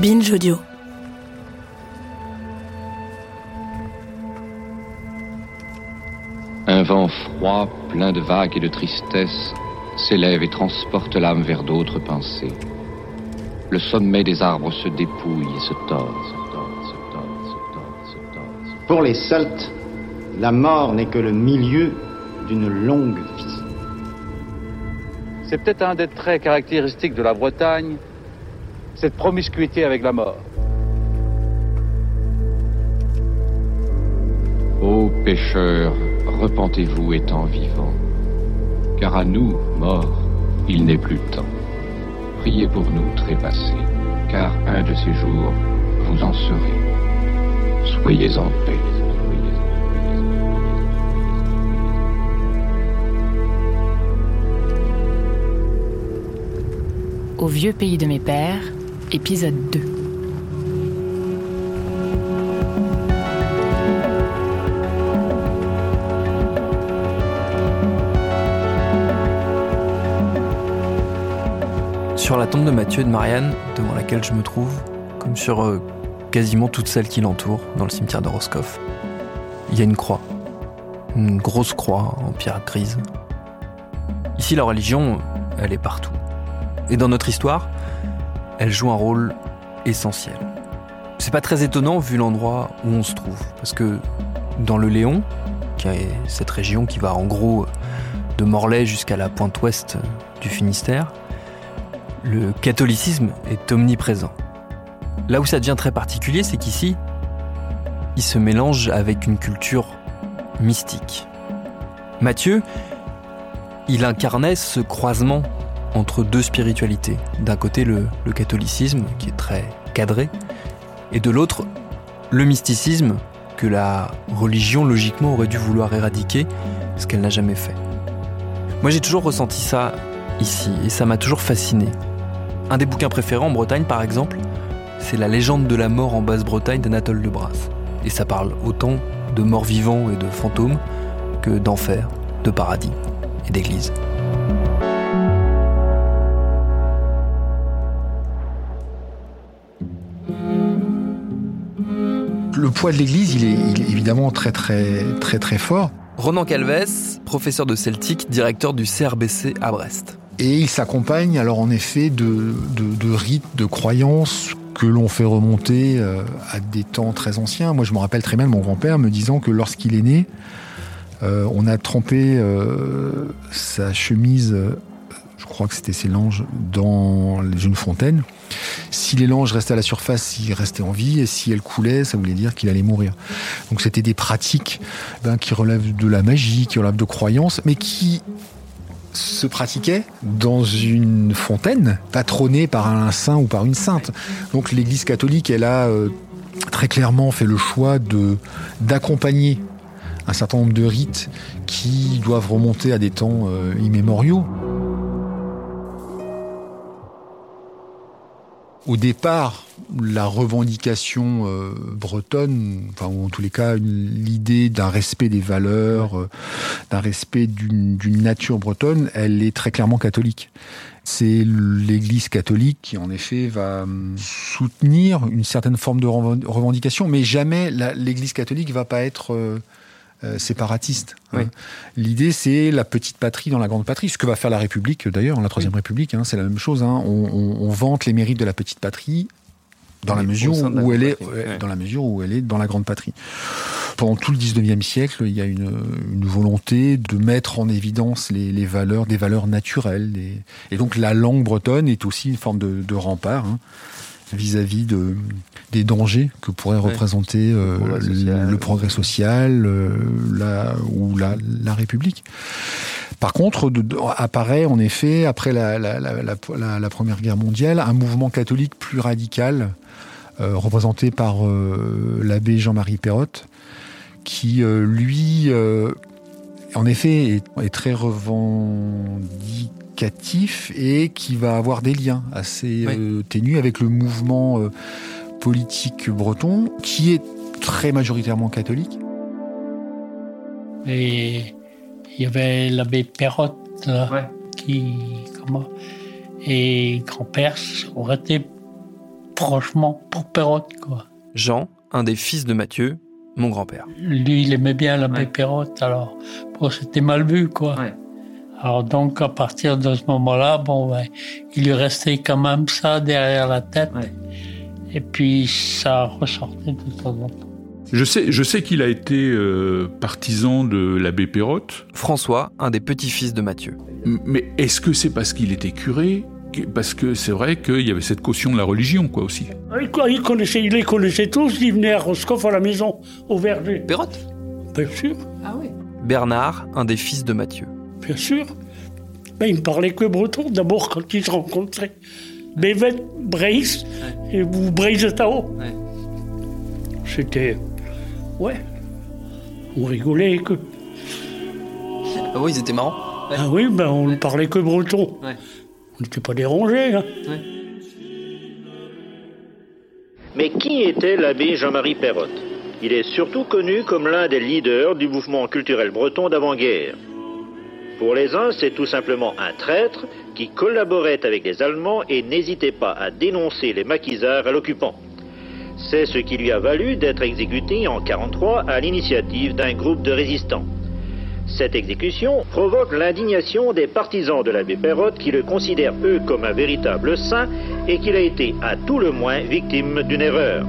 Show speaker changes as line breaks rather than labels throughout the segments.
Binge Audio.
Un vent froid, plein de vagues et de tristesse, s'élève et transporte l'âme vers d'autres pensées. Le sommet des arbres se dépouille et tord, se tord.
Pour les Celtes, la mort n'est que le milieu d'une longue vie.
C'est peut-être un des traits caractéristiques de la Bretagne, cette promiscuité avec la mort.
Ô pécheurs, repentez-vous étant vivants, car à nous, morts, il n'est plus temps. Priez pour nous trépassés, car un de ces jours, vous en serez. Soyez en paix.
Au vieux pays de mes pères, épisode 2.
Sur la tombe de Mathieu et de Marianne, devant laquelle je me trouve, comme sur euh, quasiment toutes celles qui l'entourent dans le cimetière de Roscoff, il y a une croix. Une grosse croix en pierre grise. Ici, la religion, elle est partout. Et dans notre histoire, elle joue un rôle essentiel. C'est pas très étonnant vu l'endroit où on se trouve, parce que dans le Léon, qui est cette région qui va en gros de Morlaix jusqu'à la pointe ouest du Finistère, le catholicisme est omniprésent. Là où ça devient très particulier, c'est qu'ici, il se mélange avec une culture mystique. Mathieu, il incarnait ce croisement entre deux spiritualités. D'un côté, le, catholicisme, qui est très cadré, et de l'autre, le mysticisme que la religion, logiquement, aurait dû vouloir éradiquer, ce qu'elle n'a jamais fait. Moi, j'ai toujours ressenti ça ici, et ça m'a toujours fasciné. Un des bouquins préférés en Bretagne, par exemple, c'est La légende de la mort en Basse-Bretagne d'Anatole de Brasse. Et ça parle autant de morts vivants et de fantômes que d'enfer, de paradis et d'église.
Le poids de l'Église, il est, il est évidemment très très très très fort.
Ronan Calves, professeur de celtique, directeur du CRBC à Brest.
Et il s'accompagne alors en effet de, de, de rites, de croyances que l'on fait remonter euh, à des temps très anciens. Moi, je me rappelle très bien de mon grand-père me disant que lorsqu'il est né, euh, on a trempé euh, sa chemise, crois que c'était ses langes, dans une fontaine. Si les langes restaient à la surface, il restait en vie, et si elles coulaient, ça voulait dire qu'il allait mourir. Donc c'était des pratiques ben, qui relèvent de la magie, qui relèvent de croyances, mais qui se pratiquaient dans une fontaine patronnée par un saint ou par une sainte. Donc l'Église catholique, elle a euh, très clairement fait le choix d'accompagner un certain nombre de rites qui doivent remonter à des temps euh, immémoriaux. Au départ, la revendication euh, bretonne, enfin, ou en tous les cas, l'idée d'un respect des valeurs, euh, d'un respect d'une nature bretonne, elle est très clairement catholique. C'est l'Église catholique qui, en effet, va hum, soutenir une certaine forme de reven- revendication, mais jamais l'Église catholique va pas être euh, séparatiste. hein. L'idée, c'est la petite patrie dans la grande patrie. Ce que va faire la République, d'ailleurs, la Troisième République, hein, c'est la même chose. hein. On, on- on vante les mérites de la petite patrie dans la
Oui,
mesure où elle est, ouais. dans la mesure où elle est dans la grande patrie. Pendant tout le 19e siècle, il y a une, une volonté de mettre en évidence les, les valeurs, des valeurs naturelles. des- Et donc la langue bretonne est aussi une forme de, de rempart vis-à-vis de, des dangers que pourrait représenter euh,
progrès
le,
social.
le progrès social euh, la, ou la, la République. Par contre, de- de- apparaît en effet, après la, Première Guerre mondiale, un mouvement catholique plus radical, euh, représenté par euh, l'abbé Jean-Marie Perrotte, qui, euh, lui, en effet, est, est très revendicatif et qui va avoir des liens assez
Oui.
euh, ténus avec le mouvement euh, politique breton, qui est très majoritairement catholique.
Et il y avait l'abbé Perrotte là, qui. Comment Et grand-père aurait été franchement pour Perrotte, quoi.
Jean, un des fils de Mathieu, mon grand-père.
Lui, il aimait bien l'abbé Perrotte, alors bon, c'était mal vu, quoi. Alors donc, à partir de ce moment-là, bon, ben, il lui restait quand même ça derrière la tête. Et puis, ça ressortait de temps en temps.
Je sais, je sais qu'il a été euh, partisan de l'abbé Perrotte.
François, un des petits-fils de Mathieu.
M- Mais est-ce que c'est parce qu'il était curé Parce que c'est vrai qu'il y avait cette caution de la religion, quoi, aussi?
Il, il connaissait, il les connaissait tous, il venait à Roscoff à la maison, au verger.
Perrotte
Bien sûr,
Bernard, un des fils de Mathieu.
Bien sûr. Mais il ne parlait que breton d'abord quand ils se rencontraient. Bévet, Brace, et, ou Brace Tao. C'était. Ouais. On rigolait que.
Ah oui, ils étaient marrants.
Ah oui, ben on ne parlait que breton.
Ouais.
On n'était pas dérangés. Hein.
Mais qui était l'abbé Jean-Marie Perrotte? Il est surtout connu comme l'un des leaders du mouvement culturel breton d'avant-guerre. Pour les uns, c'est tout simplement un traître qui collaborait avec les Allemands et n'hésitait pas à dénoncer les maquisards à l'occupant. C'est ce qui lui a valu d'être exécuté en 1943 à l'initiative d'un groupe de résistants. Cette exécution provoque l'indignation des partisans de l'abbé Perrotte qui le considèrent eux comme un véritable saint et qu'il a été à tout le moins victime d'une erreur.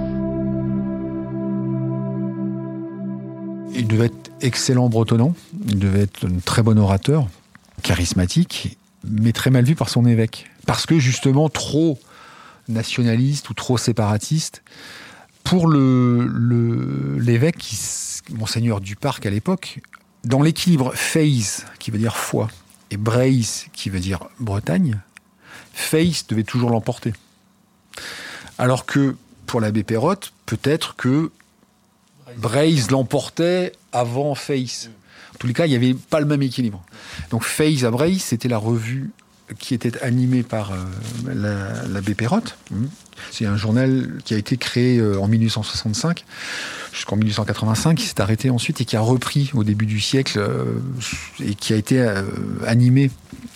Il devait être excellent bretonnant, il devait être un très bon orateur, charismatique, mais très mal vu par son évêque. Parce que justement trop nationaliste ou trop séparatiste. Pour le- le- l'évêque, qui s- monseigneur Duparc à l'époque, dans l'équilibre Face, qui veut dire foi, et Brace, qui veut dire Bretagne, Face devait toujours l'emporter. Alors que pour l'abbé Perrotte, peut-être que Braze l'emportait avant Face. En tous les cas, il n'y avait pas le même équilibre. Donc Face à Braze, c'était la revue qui était animée par euh, la- l'abbé Perrotte. C'est un journal qui a été créé euh, en 1865 jusqu'en 1885, qui s'est arrêté ensuite et qui a repris au début du siècle euh, et qui a été euh, animé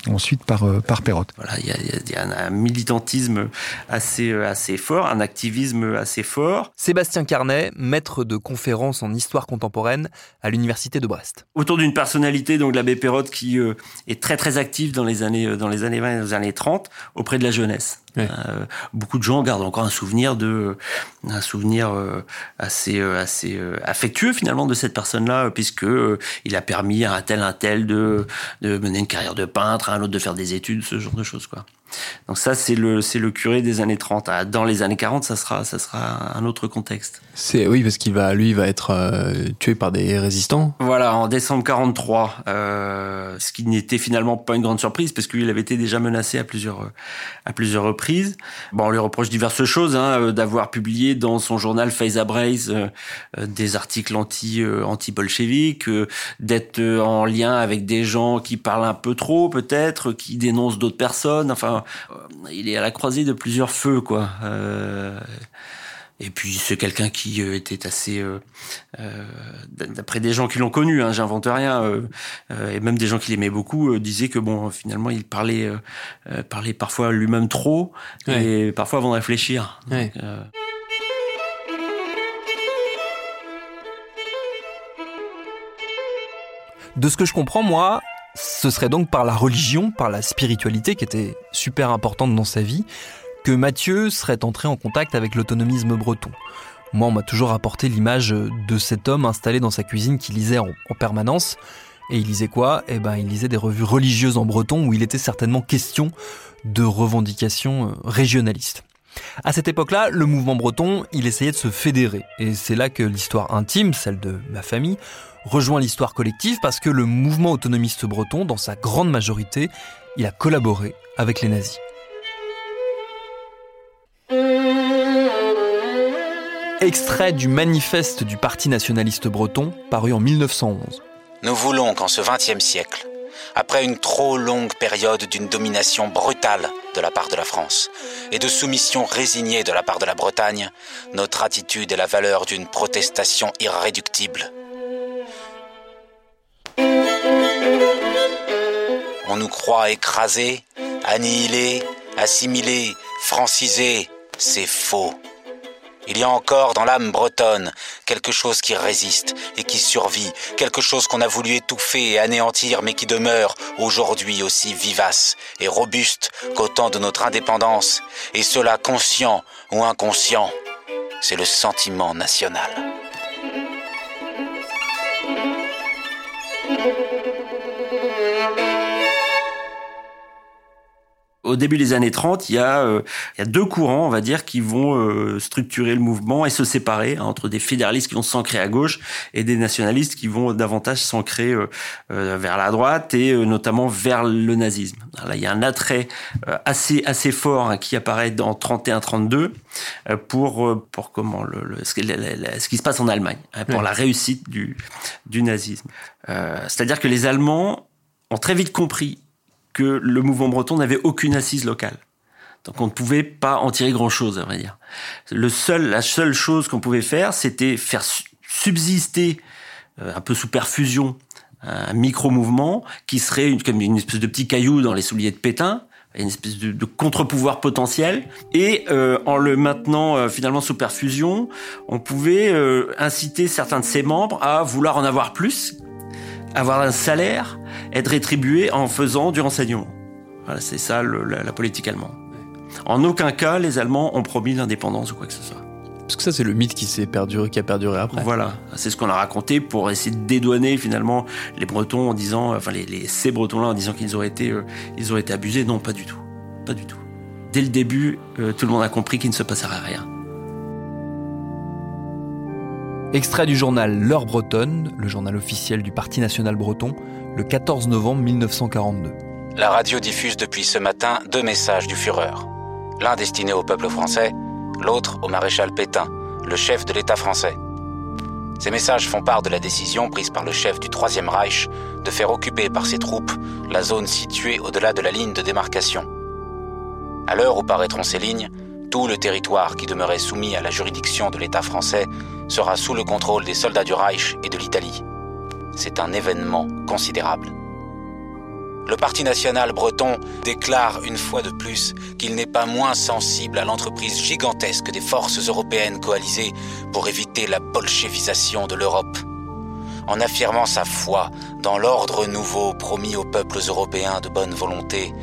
ensuite par, par Perrotte.
Voilà, il y a, y un, militantisme assez, assez fort, un activisme assez fort.
Sébastien Carnet, maître de conférences en histoire contemporaine à l'université de Brest.
Autour d'une personnalité, donc l'abbé Perrotte, qui euh, est très très active dans les années dans les années 20 et les années 30 auprès de la jeunesse. Euh, beaucoup de gens gardent encore un souvenir euh, assez euh, euh, affectueux finalement de cette personne-là, puisque il a permis à un tel un tel de de mener une carrière de peintre, à un autre de faire des études, ce genre de choses quoi. Donc ça c'est le c'est le curé des années 30. Ah, Dans les années 40, ça sera ça sera un autre contexte.
C'est oui parce qu'il va lui il va être euh, tué par des résistants.
Voilà, en décembre 43, euh, ce qui n'était finalement pas une grande surprise parce qu'il avait été déjà menacé à plusieurs à plusieurs reprises. Bon, on lui reproche diverses choses, hein, euh, d'avoir publié dans son journal Faiza Braze euh, des articles anti anti-bolcheviques, d'être en lien avec des gens qui parlent un peu trop peut-être, qui dénoncent d'autres personnes. Enfin, euh, il est à la croisée de plusieurs feux, quoi. Euh, et puis c'est quelqu'un qui euh, était assez, euh, euh, d'après des gens qui l'ont connu, hein, j'invente rien, euh, euh, et même des gens qui l'aimaient beaucoup euh, disaient que bon, finalement, il parlait, euh, euh, parlait parfois lui-même trop, et parfois avant de réfléchir.
Ouais.
euh,
De ce que je comprends, moi, ce serait donc par la religion, par la spiritualité qui était super importante dans sa vie, que Mathieu serait entré en contact avec l'autonomisme breton. Moi, on m'a toujours apporté l'image de cet homme installé dans sa cuisine qui lisait en, en permanence. Et il lisait quoi? Eh ben, il lisait des revues religieuses en breton où il était certainement question de revendications euh, régionalistes. À cette époque-là, le mouvement breton, il essayait de se fédérer. Et c'est là que l'histoire intime, celle de ma famille, rejoint l'histoire collective parce que le mouvement autonomiste breton, dans sa grande majorité, il a collaboré avec les nazis. Extrait du manifeste du Parti nationaliste breton, paru en 1911.
Nous voulons qu'en ce XXe siècle, après une trop longue période d'une domination brutale de la part de la France et de soumission résignée de la part de la Bretagne, notre attitude ait la valeur d'une protestation irréductible. On nous croit écrasés, annihilés, assimilés, francisés. C'est faux. Il y a encore dans l'âme bretonne quelque chose qui résiste et qui survit, quelque chose qu'on a voulu étouffer et anéantir mais qui demeure aujourd'hui aussi vivace et robuste qu'au temps de notre indépendance, et cela conscient ou inconscient, c'est le sentiment national.
Au début des années 30, il y a, euh, il y a deux courants, on va dire, qui vont euh, structurer le mouvement et se séparer hein, entre des fédéralistes qui vont s'ancrer à gauche et des nationalistes qui vont davantage s'ancrer euh, vers la droite et notamment vers le nazisme. là, il y a un attrait assez assez fort hein, qui apparaît en 31-32 pour pour comment le, le ce, ce, qui se passe en Allemagne, hein, pour la réussite du du nazisme. C'est-à-dire que les Allemands ont très vite compris que le mouvement breton n'avait aucune assise locale. Donc on ne pouvait pas en tirer grand-chose, à vrai dire. La seule chose qu'on pouvait faire, c'était faire subsister, euh, un peu sous perfusion, un micro-mouvement qui serait une, comme une espèce de petit caillou dans les souliers de Pétain, une espèce de, contre-pouvoir potentiel. Et euh, en le maintenant euh, finalement sous perfusion, on pouvait inciter certains de ses membres à vouloir en avoir plus, avoir un salaire, être rétribué en faisant du renseignement. Voilà, c'est ça la, politique allemande. En aucun cas, les Allemands ont promis l'indépendance ou quoi que ce soit.
Parce que ça, c'est le mythe qui s'est perduré, qui a perduré après.
Voilà, c'est ce qu'on a raconté pour essayer de dédouaner finalement les Bretons en disant, enfin les, ces Bretons-là en disant qu'ils auraient été, euh, ils auraient été abusés. Non, pas du tout, pas du tout. Dès le début, euh, tout le monde a compris qu'il ne se passerait rien.
Extrait du journal L'heure bretonne, le journal officiel du Parti national breton, le 14 novembre 1942.
La radio diffuse depuis ce matin deux messages du Führer. L'un destiné au peuple français, l'autre au maréchal Pétain, le chef de l'État français. Ces messages font part de la décision prise par le chef du Troisième Reich de faire occuper par ses troupes la zone située au-delà de la ligne de démarcation. À l'heure où paraîtront ces lignes, tout le territoire qui demeurait soumis à la juridiction de l'État français sera sous le contrôle des soldats du Reich et de l'Italie. C'est un événement considérable. Le Parti national breton déclare une fois de plus qu'il n'est pas moins sensible à l'entreprise gigantesque des forces européennes coalisées pour éviter la bolchevisation de l'Europe. En affirmant sa foi dans l'ordre nouveau promis aux peuples européens de bonne volonté,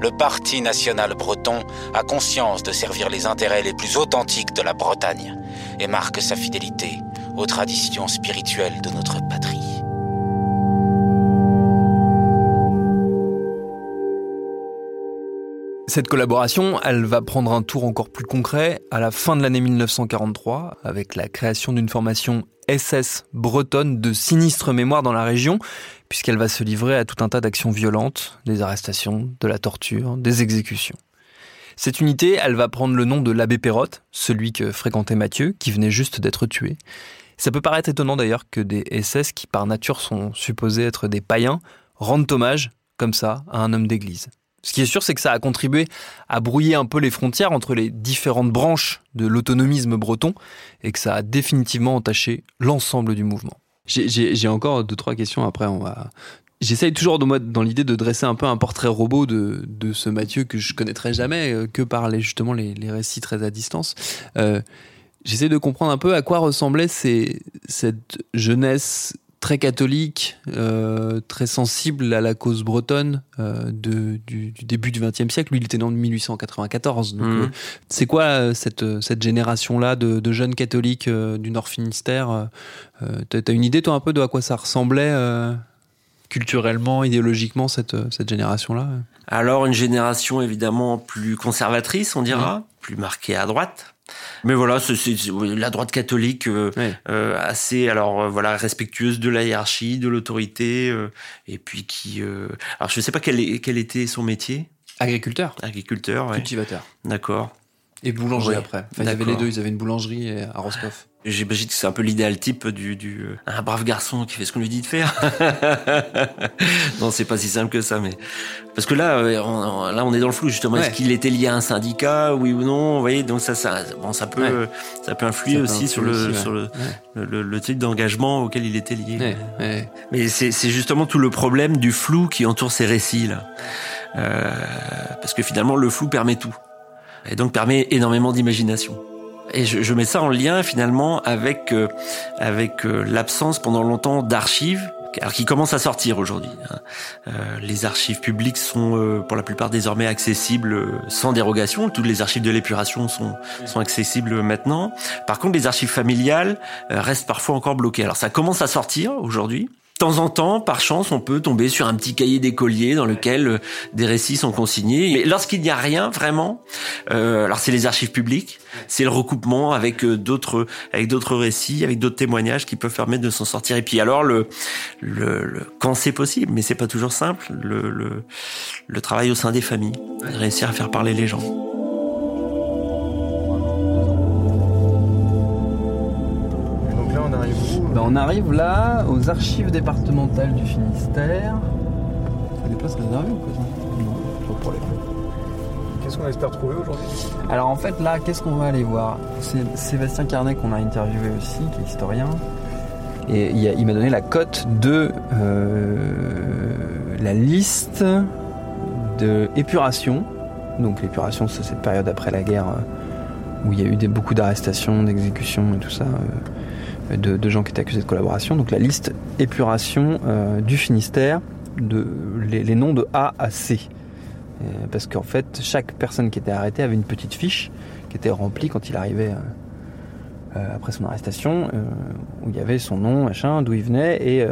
le Parti national breton a conscience de servir les intérêts les plus authentiques de la Bretagne et marque sa fidélité aux traditions spirituelles de notre patrie.
Cette collaboration, elle va prendre un tour encore plus concret à la fin de l'année 1943 avec la création d'une formation SS bretonne de sinistre mémoire dans la région puisqu'elle va se livrer à tout un tas d'actions violentes, des arrestations, de la torture, des exécutions. Cette unité, elle va prendre le nom de l'abbé Perrotte, celui que fréquentait Mathieu, qui venait juste d'être tué. Ça peut paraître étonnant d'ailleurs que des SS, qui par nature sont supposés être des païens, rendent hommage, comme ça, à un homme d'église. Ce qui est sûr, c'est que ça a contribué à brouiller un peu les frontières entre les différentes branches de l'autonomisme breton et que ça a définitivement entaché l'ensemble du mouvement.
J'ai encore deux, trois questions. Après, on va J'essaye toujours dans l'idée de dresser un peu un portrait robot de, de ce Mathieu que je connaîtrais jamais euh, que par les, justement les, les, récits très à distance. Euh, J'essaie de comprendre un peu à quoi ressemblait ces, cette jeunesse très catholique, euh, très sensible à la cause bretonne euh, de, du, du, début du XXe siècle. Lui, il était né en 1894. Donc, mmh. euh, c'est quoi euh, cette, cette génération-là de, de, jeunes catholiques du Nord Finistère T'as as une idée, toi, un peu de à quoi ça ressemblait culturellement, idéologiquement, cette, cette génération-là
Alors, une génération évidemment plus conservatrice, on dira, plus marqué à droite. Mais voilà, c'est la droite catholique euh, euh, assez, alors euh, voilà, respectueuse de la hiérarchie, de l'autorité, et puis qui, alors je ne sais pas quel, quel était son métier.
Agriculteur.
Agriculteur,
Cultivateur.
D'accord.
Et boulanger après. Enfin, ils avaient les deux, ils avaient une boulangerie à Roscoff.
J'imagine que c'est un peu l'idéal type du, du un brave garçon qui fait ce qu'on lui dit de faire. non, c'est pas si simple que ça, mais parce que là, on, là, on est dans le flou justement. Est-ce qu'il était lié à un syndicat, oui ou non Vous voyez, donc ça, ça, bon, ça peut, ça peut influer aussi sur le, sur le, le, le, type d'engagement auquel il était lié. Mais c'est justement tout le problème du flou qui entoure ces récits là, euh, parce que finalement, le flou permet tout et donc permet énormément d'imagination. Et je, je, mets ça en lien finalement avec euh, avec euh, l'absence pendant longtemps d'archives alors qui commencent à sortir aujourd'hui. Hein. Euh, les archives publiques sont euh, pour la plupart désormais accessibles sans dérogation. Toutes les archives de l'épuration sont, sont accessibles maintenant. Par contre, les archives familiales restent parfois encore bloquées. Alors ça commence à sortir aujourd'hui. De temps en temps, par chance, on peut tomber sur un petit cahier d'écolier dans lequel euh, des récits sont consignés. Mais lorsqu'il n'y a rien vraiment, euh, alors c'est les archives publiques, c'est le recoupement avec euh, d'autres avec d'autres récits, avec d'autres témoignages qui peuvent permettre de s'en sortir. Et puis alors le, le, quand c'est possible, mais c'est pas toujours simple, le, le, le travail au sein des familles, réussir à faire parler les gens.
Ben, on arrive là aux archives départementales du Finistère.
des places réservées ou quoi Non, pas de problème. Qu'est-ce qu'on espère trouver aujourd'hui?
Alors en fait là, qu'est-ce qu'on va aller voir? C'est Sébastien Carnet qu'on a interviewé aussi, qui est historien. Et il m'a donné la cote de euh, la liste de épuration. Donc l'épuration, c'est cette période après la guerre euh, où il y a eu des, beaucoup d'arrestations, d'exécutions et tout ça. Euh, de, gens qui étaient accusés de collaboration. Donc la liste épuration euh, du Finistère, les, noms de A à C. Euh, parce qu'en fait, chaque personne qui était arrêtée avait une petite fiche qui était remplie quand il arrivait euh, après son arrestation, où il y avait son nom, machin, d'où il venait, et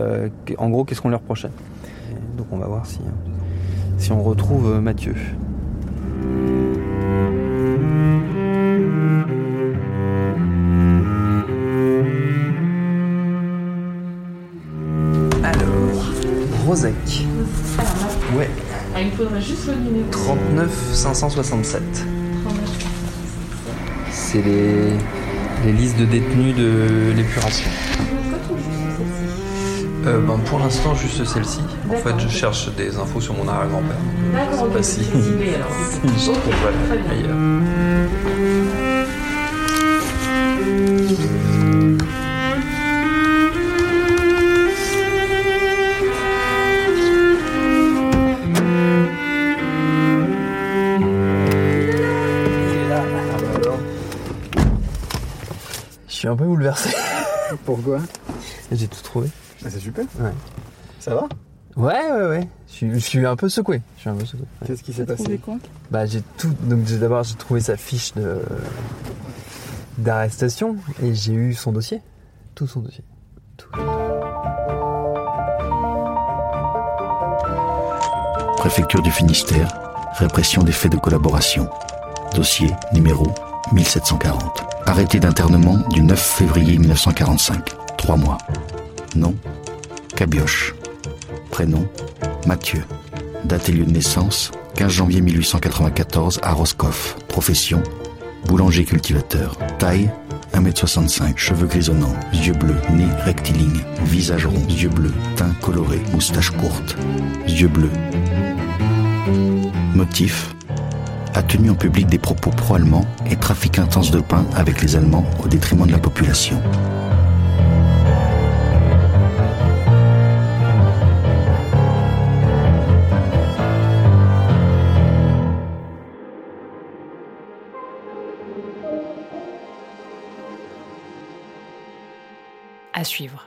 en gros, qu'est-ce qu'on lui reprochait. donc on va voir si, si on retrouve Mathieu. Ouais.
Ah, il faudrait juste le numéro.
39 567. C'est les, les listes de détenus de l'épuration. Euh, ben, pour l'instant, juste celle-ci. En fait, je cherche des infos sur mon arrière-grand-père.
D'accord,
pas si, je trouve bouleversé.
Pourquoi?
J'ai tout trouvé.
Ah, c'est super.
Ouais.
Ça va?
Ouais, ouais, ouais. Je suis, un peu secoué. Je suis un peu secoué.
Qu'est-ce qui s'est passé?
quoi?
Bah, j'ai tout. Donc, d'abord, j'ai trouvé sa fiche de d'arrestation et j'ai eu son dossier. Tout son dossier. Tout.
Préfecture du Finistère, répression des faits de collaboration. Dossier numéro 1740. Arrêté d'internement du 9 février 1945. Trois mois. Nom Cabioche. Prénom Mathieu. Date et lieu de naissance 15 janvier 1894 à Roscoff. Profession Boulanger cultivateur. Taille 1m65, cheveux grisonnants, yeux bleus, nez rectiligne, visage rond, yeux bleus, teint coloré, moustache courte, yeux bleus. Motif a tenu en public des propos pro-allemands et trafic intense de pain avec les Allemands au détriment de la population.
À suivre.